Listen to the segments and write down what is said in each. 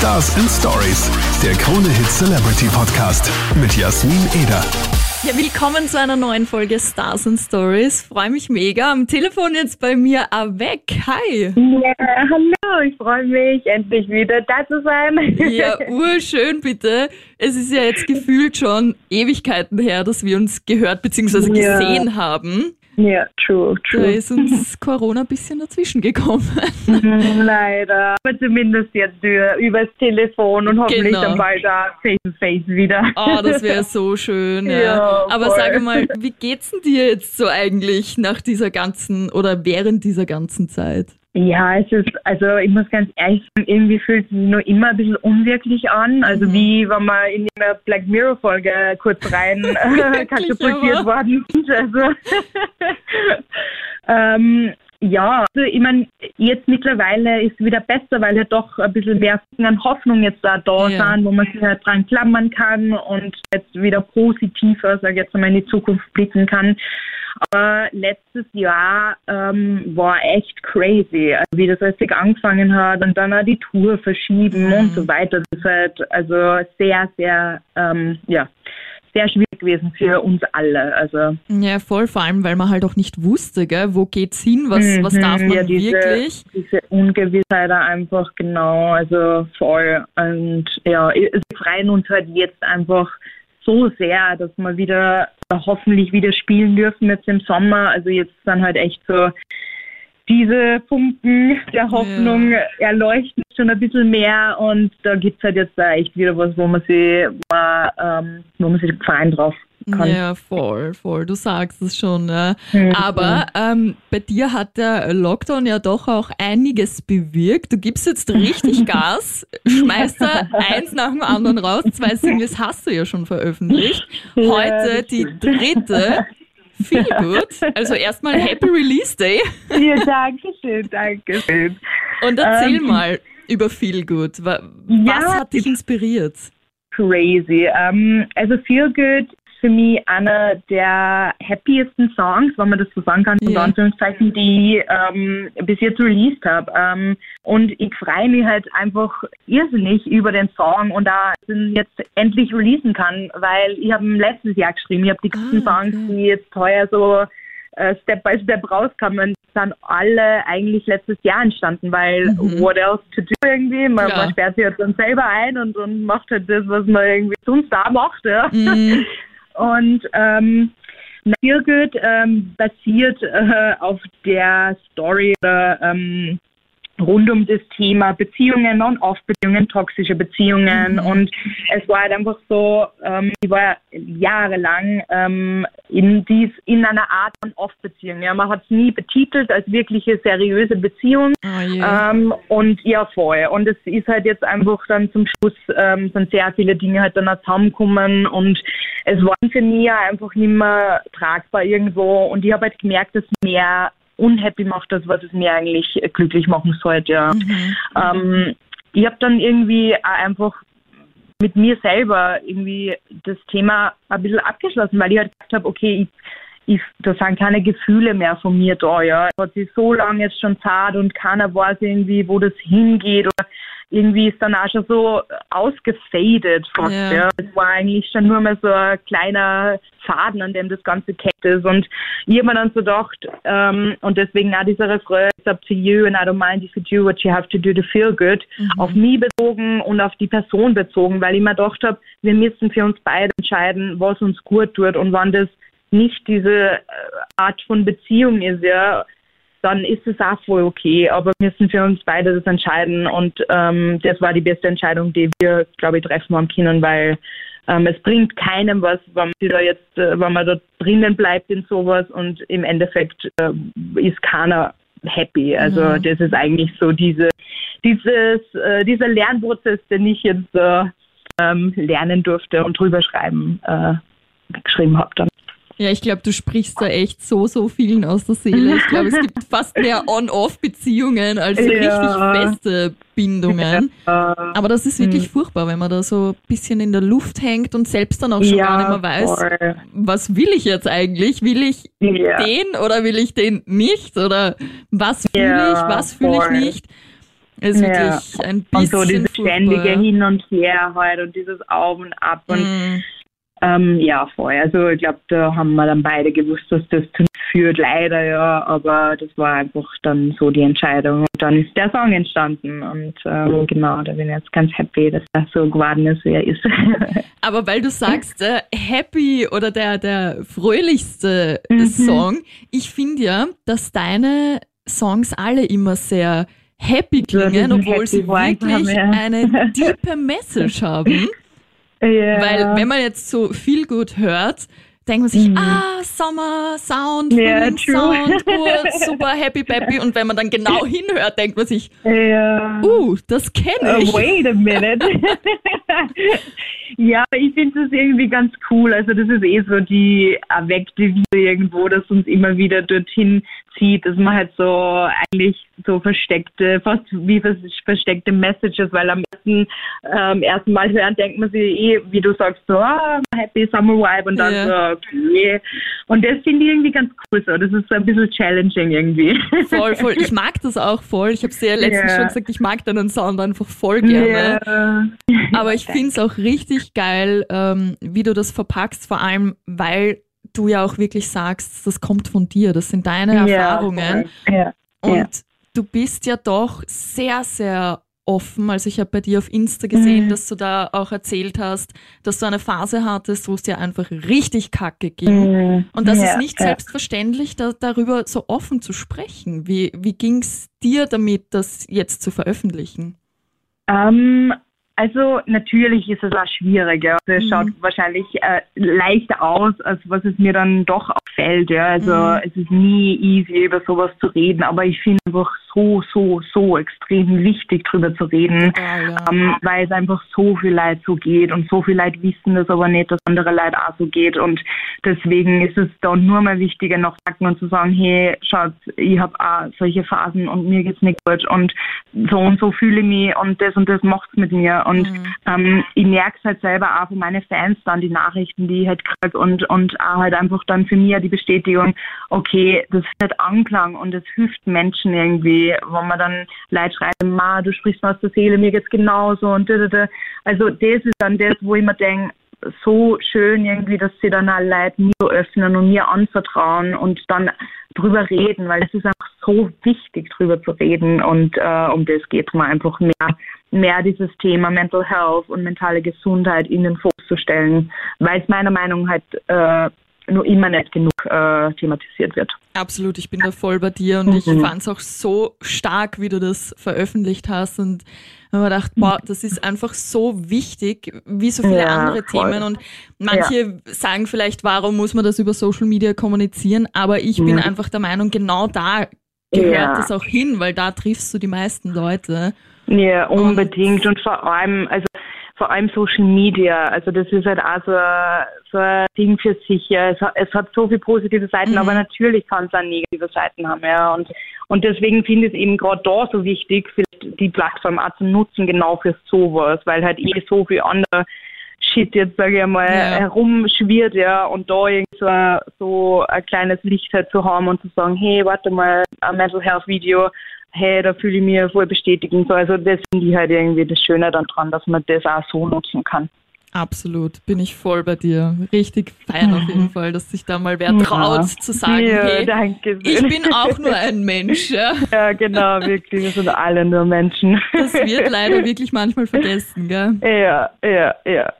Stars and Stories, der Krone Hit Celebrity Podcast mit Jasmin Eder. Ja, willkommen zu einer neuen Folge Stars and Stories. Freue mich mega. Am Telefon jetzt bei mir Avec. Hi. Ja, hallo, ich freue mich, endlich wieder da zu sein. Ja, urschön bitte. Es ist ja jetzt gefühlt schon Ewigkeiten her, dass wir uns gehört bzw. Ja. gesehen haben. Ja, true, Da true. ist uns Corona ein bisschen dazwischen gekommen. Mhm, Leider. Aber zumindest jetzt über, übers Telefon und hoffentlich Genau. dann bald da face to face wieder. Oh, das wäre so schön. Ja. Ja, Aber voll. sag mal, wie geht's denn dir jetzt so eigentlich nach dieser ganzen oder während dieser ganzen Zeit? Ja, es ist, also ich muss ganz ehrlich sagen, irgendwie fühlt es sich nur immer ein bisschen unwirklich an. Also Mhm. wie wenn man in eine Black Mirror Folge kurz rein äh, katapultiert worden ist. Also ähm, ja, also ich meine, jetzt mittlerweile ist es wieder besser, weil ja doch ein bisschen mehr an Hoffnung jetzt da, da Ja. sind, wo man sich halt dran klammern kann und jetzt wieder positiver, sag ich jetzt mal, in die Zukunft blicken kann. Aber letztes Jahr ähm, war echt crazy, also wie das richtig angefangen hat und dann auch die Tour verschieben Mhm. und so weiter. Das ist halt also sehr, sehr, ähm, ja, sehr schwierig gewesen für uns alle. Also Ja, voll, vor allem, weil man halt auch nicht wusste, gell? wo geht's hin, was, was Mhm, darf man ja, diese, wirklich. Diese Ungewissheit einfach genau, also voll. Und ja, wir freuen uns halt jetzt einfach so sehr, dass wir wieder hoffentlich wieder spielen dürfen jetzt im Sommer. Also jetzt sind halt echt so diese Funken der Hoffnung erleuchten schon ein bisschen mehr und da gibt's halt jetzt da echt wieder was, wo man sich, wo man, ähm, wo man sich freuen drauf kann. Ja, voll, voll. Du sagst es schon. Ja. Mhm. Aber ähm, bei dir hat der Lockdown ja doch auch einiges bewirkt. Du gibst jetzt richtig Gas, schmeißt da eins nach dem anderen raus. Zwei Singles hast du ja schon veröffentlicht. Heute Ja, die dritte. Viel gut. Also erstmal Happy Release Day. Ja, danke schön, danke schön. Und erzähl Ähm, mal über Feel Good. Wa- Ja, Was hat dich inspiriert? crazy. Ähm, also Feel Good für mich einer der happiesten Songs, wenn man das so sagen kann, in Ja. Anführungszeichen, die ich ähm, bis jetzt released habe. Ähm, und ich freue mich halt einfach irrsinnig über den Song und da den jetzt endlich releasen kann, weil ich habe ihn letztes Jahr geschrieben. Ich habe die ganzen Ah, Songs, okay. die jetzt heuer so äh, Step by Step rauskamen, sind alle eigentlich letztes Jahr entstanden, weil Mhm. what else to do irgendwie? Man, Klar. man sperrt sich halt dann selber ein und, und macht halt das, was man irgendwie sonst da macht. Ja. Mhm. Und ähm, Good ähm, basiert äh, auf der Story oder ähm, rund um das Thema Beziehungen und Off-Beziehungen, toxische Beziehungen. Mhm. Und es war halt einfach so, ähm, ich war jahrelang ähm, in, dies, in einer Art von Off-Beziehung. Ja, man hat es nie betitelt als wirkliche seriöse Beziehung. Oh je. Ähm, und ja, voll. Und es ist halt jetzt einfach dann zum Schluss ähm, sind sehr viele Dinge halt dann auch zusammengekommen und es waren für mich ja einfach nicht mehr tragbar irgendwo und ich habe halt gemerkt, dass mehr unhappy macht, als was es mir eigentlich glücklich machen sollte, ja. Mhm. Ähm, ich habe dann irgendwie einfach mit mir selber irgendwie das Thema ein bisschen abgeschlossen, weil ich halt gesagt habe, okay, ich, ich, da sind keine Gefühle mehr von mir da, ja. Es hat sich so lange jetzt schon zart und keiner weiß irgendwie, wo das hingeht oder irgendwie ist dann auch schon so ausgefadet fast, Ja. ja. Es war eigentlich schon nur mal so ein kleiner Faden, an dem das Ganze keckt ist und ich habe mir dann so gedacht, ähm, und deswegen auch dieser Refrain, it's up to you and I don't mind if you do what you have to do to feel good, Mhm. auf mich bezogen und auf die Person bezogen, weil ich mir gedacht habe, wir müssen für uns beide entscheiden, was uns gut tut und wann das nicht diese äh, Art von Beziehung ist, ja, dann ist es auch voll okay. Aber wir müssen für uns beide das entscheiden und ähm, das war die beste Entscheidung, die wir, glaube ich, treffen haben können, weil ähm, es bringt keinem was, wenn man da jetzt, äh, wenn man da drinnen bleibt in sowas und im Endeffekt äh, ist keiner happy. Also Mhm. das ist eigentlich so diese, dieses, äh, dieser Lernprozess, den ich jetzt äh, ähm, lernen durfte und drüber schreiben, äh, geschrieben habe dann. Ja, ich glaube, du sprichst da echt so, so vielen aus der Seele. Ich glaube, es gibt fast mehr On-Off-Beziehungen als Ja. richtig feste Bindungen. Äh, Aber das ist wirklich Mhm. furchtbar, wenn man da so ein bisschen in der Luft hängt und selbst dann auch schon gar nicht mehr weiß, voll. was will ich jetzt eigentlich? Will ich Ja. den oder will ich den nicht? Oder was fühle Ja, ich, was fühle ich nicht? Es ist wirklich ein bisschen Und so dieses ständige ja. Hin und Her halt und dieses Auf und Ab und Mm. Ähm, ja, voll. Also ich glaube, da haben wir dann beide gewusst, dass das zu führt, leider ja, aber das war einfach dann so die Entscheidung. Und dann ist der Song entstanden und ähm, genau, da bin ich jetzt ganz happy, dass er so geworden ist, wie er ist. Aber weil du sagst, äh, happy oder der, der fröhlichste Mhm. Song, ich finde ja, dass deine Songs alle immer sehr happy klingen, obwohl Happy sie wirklich haben, ja. eine tiefe Message haben. Ja. Weil wenn man jetzt so viel gut hört, denkt man sich, Mhm. ah, Sommer, Sound, true. Sound, gut, super, happy, peppy. Und wenn man dann genau hinhört, denkt man sich, ja. uh, das kenne Uh, ich. wait a minute. ja, ich finde das irgendwie ganz cool. Also das ist eh so die erweckte Liebe irgendwo, das uns immer wieder dorthin zieht, dass man halt so eigentlich so versteckte, fast wie vers- versteckte Messages, weil am ersten, ähm, ersten Mal hören denkt man sich eh, wie du sagst, so ah, Happy Summer Vibe und dann Ja. so, okay. Und das finde ich irgendwie ganz cool so. Das ist so ein bisschen challenging irgendwie. Voll, voll. Ich mag das auch voll. Ich habe es ja letztens Ja. schon gesagt, ich mag deinen Sound einfach voll gerne. Ja. Aber ich finde es auch richtig geil, ähm, wie du das verpackst, vor allem weil du ja auch wirklich sagst, das kommt von dir, das sind deine Erfahrungen. voll. Ja. Und du bist ja doch sehr, sehr offen. Also ich habe bei dir auf Insta gesehen, Mhm. dass du da auch erzählt hast, dass du eine Phase hattest, wo es dir einfach richtig kacke ging. Mhm. Und das Ja, ist nicht ja. selbstverständlich, da, darüber so offen zu sprechen. Wie, wie ging es dir damit, das jetzt zu veröffentlichen? Ähm, also natürlich ist es auch schwieriger. Es Mhm. schaut wahrscheinlich äh, leichter aus, als was es mir dann doch auffällt. Ja. Also Mhm. es ist nie easy, über sowas zu reden, aber ich finde einfach so, so, so extrem wichtig, drüber zu reden. Total, ja. Ähm, weil es einfach so viel Leid so geht und so viel Leid wissen das aber nicht, dass andere Leid auch so geht und deswegen ist es da nur mal wichtiger noch zu sagen und zu sagen, hey, schaut, ich habe auch solche Phasen und mir geht's nicht gut und so und so fühle ich mich und das und das macht's mit mir und Mhm. ähm, ich merke es halt selber auch von meinen Fans dann, die Nachrichten, die ich halt krieg und, und auch halt einfach dann für mich die Bestätigung, okay, das hat Anklang und es hilft Menschen irgendwie, wenn man dann Leute schreibt, Ma, du sprichst mir aus der Seele, mir geht's genauso und da, da, da. Also das ist dann das, wo ich mir denke, so schön irgendwie, dass sie dann auch Leute mir öffnen und mir anvertrauen und dann drüber reden, weil es ist einfach so wichtig, drüber zu reden und äh, um das geht mir einfach mehr, mehr dieses Thema Mental Health und mentale Gesundheit in den Fokus zu stellen, weil es meiner Meinung nach halt äh, nur immer nicht genug äh, thematisiert wird. Absolut, ich bin da voll bei dir und ich Mhm. fand es auch so stark, wie du das veröffentlicht hast und habe mir gedacht, boah, das ist einfach so wichtig, wie so viele Ja, andere voll. Themen und manche sagen vielleicht, warum muss man das über Social Media kommunizieren, aber ich bin Ja. einfach der Meinung, genau da gehört Ja. das auch hin, weil da triffst du die meisten Leute. Ja, unbedingt. Und vor allem, also vor allem Social Media, also das ist halt auch so, ein- so ein Ding für sich. Ja. Es, hat, es hat so viele positive Seiten, Mhm. aber natürlich kann es auch negative Seiten haben. Ja. Und, und deswegen finde ich es eben gerade da so wichtig, vielleicht die Plattform auch zu nutzen, genau für sowas, weil halt eh so viel andere Shit jetzt, sage ich einmal, Ja. herumschwirrt, ja, und da irgendwie so, ein- so ein kleines Licht halt zu haben und zu sagen, hey, warte mal, ein Mental Health Video, hey, da fühle ich mich voll bestätigen. So, also das finde ich halt irgendwie das Schöne dann dran, dass man das auch so nutzen kann. Absolut, bin ich voll bei dir. Richtig fein auf jeden Fall, dass sich da mal wer traut zu sagen, ja, hey, danke ich bin auch nur ein Mensch. Ja. Ja, genau, wirklich. Wir sind alle nur Menschen. Das wird leider wirklich manchmal vergessen, gell? Ja, ja, ja.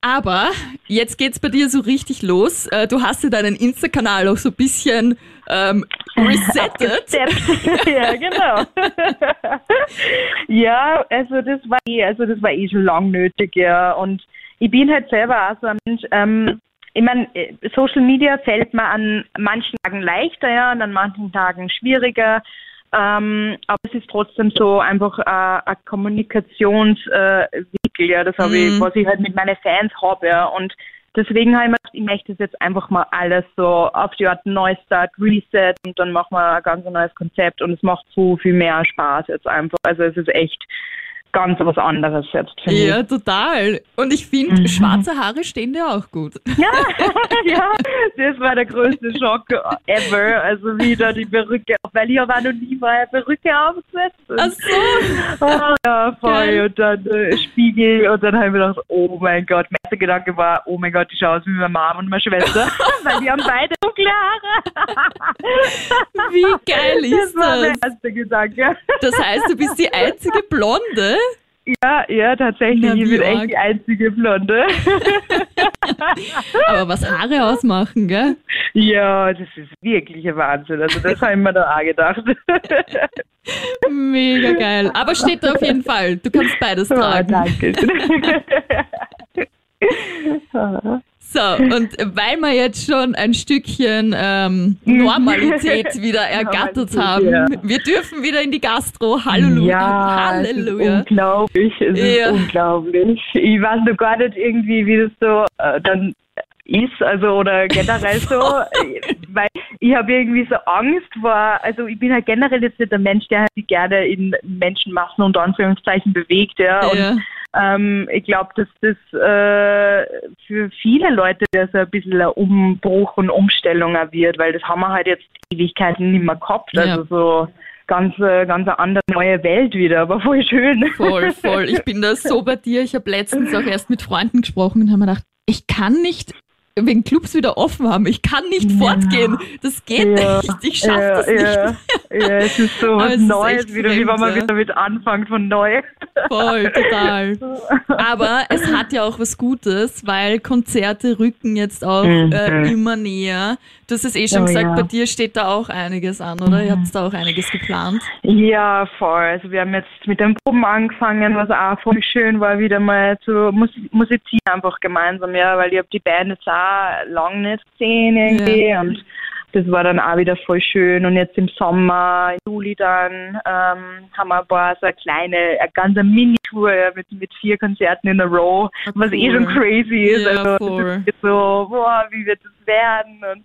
Aber jetzt geht's bei dir so richtig los. Äh, Du hast ja deinen Insta-Kanal auch so ein bisschen ähm, resettet. ja, genau. ja, also das war eh, also das war eh schon lang nötig, ja. Und ich bin halt selber auch so ein Mensch, ähm, ich meine, Social Media fällt mir an manchen Tagen leichter, ja, und an manchen Tagen schwieriger. Ähm, aber es ist trotzdem so einfach äh, ein Kommunikationswinkel, äh, ja, das habe ich, Mhm. was ich halt mit meinen Fans habe, ja. Und deswegen habe ich mir gedacht, ich möchte das jetzt einfach mal alles so auf die Art Neustart, Reset und dann machen wir ein ganz neues Konzept und es macht so viel mehr Spaß jetzt einfach. Also es ist echt ganz was anderes jetzt, Ja, total. Und ich finde, Mhm. schwarze Haare stehen dir auch gut. Ja, ja, das war der größte Schock ever. Also wieder die Perücke, weil ich auch noch nie mal eine Perücke aufgesetzt. Ach so. Ah, ja, voll. Geil. Und dann äh, Spiegel und dann habe ich mir gedacht, oh mein Gott. Mein erster Gedanke war, oh mein Gott, ich schaue aus wie meine Mom und meine Schwester, weil die haben beide dunkle Haare. Wie geil Das ist war mein das? erster Gedanke. Das heißt, du bist die einzige Blonde? Ja, ja, tatsächlich. Na, ich bin arg. echt die einzige Blonde. Aber was Haare ausmachen, gell? ja, das ist wirklich ein Wahnsinn. Also das habe ich mir da auch gedacht. Mega geil. Aber steht da auf jeden Fall. Du kannst beides oh, tragen. danke. So, und weil wir jetzt schon ein Stückchen ähm, Normalität wieder ergattert haben, ja. wir dürfen wieder in die Gastro. Halleluja. Ja, es ist Halleluja. unglaublich. Es Ja. ist unglaublich. Ich weiß noch gar nicht irgendwie, wie das so äh, dann ist, also oder generell so, äh, weil ich habe irgendwie so Angst vor, also ich bin halt generell jetzt nicht der Mensch, der halt sich gerne in Menschenmassen unter Anführungszeichen bewegt, ja, und Ja. Ähm, ich glaube, dass das äh, für viele Leute das ein bisschen ein Umbruch und Umstellung wird, weil das haben wir halt jetzt Ewigkeiten nicht mehr gehabt. Ja. Also so ganz, äh, ganz eine andere neue Welt wieder, aber voll schön. Voll, voll. Ich bin da so bei dir. Ich habe letztens auch erst mit Freunden gesprochen und habe mir gedacht, ich kann nicht wegen Clubs wieder offen haben. Ich kann nicht Ja. fortgehen. Das geht Ja. nicht. Ich schaffe ja, das nicht. ja. ja, es ist so was Neues wieder, wie wenn man ja. wieder mit anfängt von neu. Voll, total. Aber es hat ja auch was Gutes, weil Konzerte rücken jetzt auch Mhm. äh, immer näher. Du hast es eh schon Oh, gesagt, ja. Mhm. bei dir steht da auch einiges an, oder? Ihr habt da auch einiges geplant. Ja, voll. Also wir haben jetzt mit den Proben angefangen, was auch voll schön war, wieder mal zu mus musizieren einfach gemeinsam, ja, weil ich habe die Band jetzt auch lang nicht gesehen irgendwie und das war dann auch wieder voll schön und jetzt im Sommer, im Juli dann, ähm, haben wir ein paar so eine kleine, eine ganze Mini-Tour mit, mit vier Konzerten in a row, Ah, was eh cool. schon crazy ist. Ja, also das ist so, boah, wie wird es werden und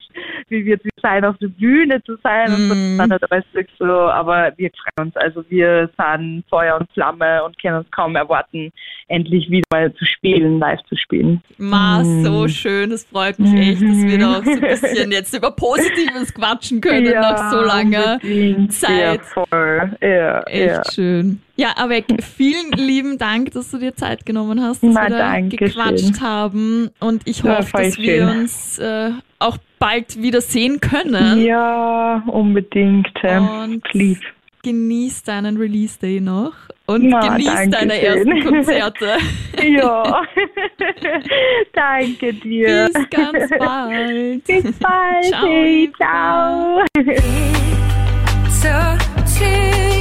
wie wird es sein, auf der Bühne zu sein und so. Mhm. Das ist halt alles so, aber wir freuen uns. Also wir sind Feuer und Flamme und können uns kaum erwarten, endlich wieder mal zu spielen, live zu spielen. Ma, Mhm. so schön. Das freut mich echt, dass wir da auch so ein bisschen jetzt über Positives quatschen können nach so langer. Zeit. Ja, voll. Ja, Echt ja. schön. Ja, Avec, vielen lieben Dank, dass du dir Zeit genommen hast, dass Na, wir da gequatscht schön. haben. Und ich Ja, hoffe, dass wir schön. uns äh, auch bald wieder sehen können. Ja, unbedingt. Und Lieb. genieß deinen Release Day noch und Na, genieß deine schön. ersten Konzerte. Ja. Danke dir. Bis ganz bald. Bis bald. Ciao, Hey, ciao.